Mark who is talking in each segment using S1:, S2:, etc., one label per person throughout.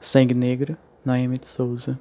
S1: Sangue Negro, Naime de Souza.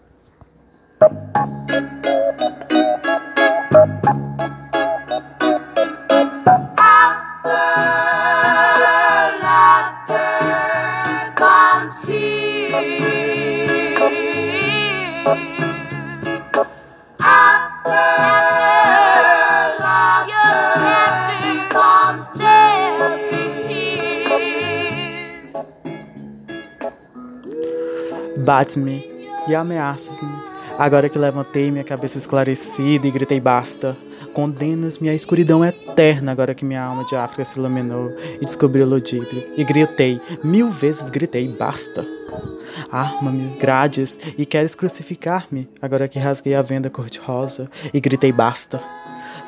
S1: Bate-me e ameaças-me. Agora que levantei minha cabeça esclarecida e gritei basta. Condenas-me à escuridão eterna agora que minha alma de África se iluminou e descobriu o ludíbrio. E gritei, mil vezes gritei basta. Arma-me, grades, e queres crucificar-me agora que rasguei a venda cor-de-rosa e gritei basta.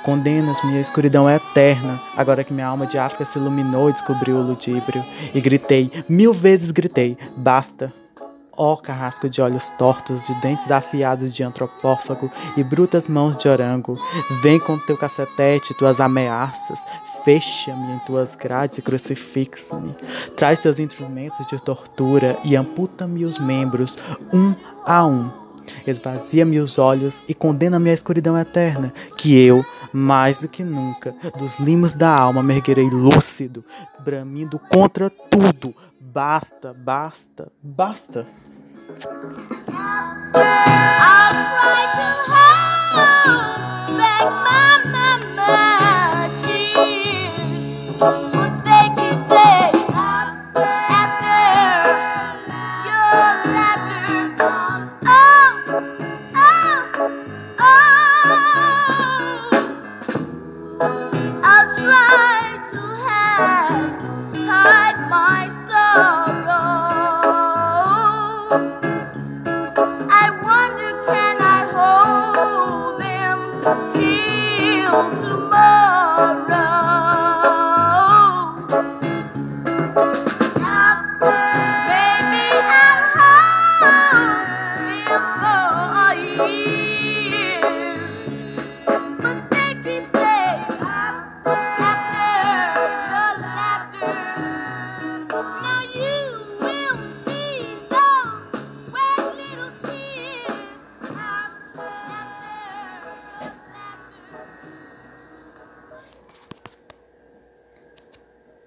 S1: Condenas-me à escuridão eterna, agora que minha alma de África se iluminou e descobriu o ludíbrio. E gritei, mil vezes gritei, basta. Ó oh, carrasco de olhos tortos, de dentes afiados de antropófago e brutas mãos de orango, vem com teu cacetete, tuas ameaças, fecha-me em tuas grades e crucifixa-me. Traz teus instrumentos de tortura e amputa-me os membros, um a um. Esvazia-me os olhos e condena-me à escuridão eterna, que eu, mais do que nunca, dos limos da alma me erguerei lúcido, bramindo contra tudo. Basta, basta, basta. I'll try to hold back my memory. till tomorrow.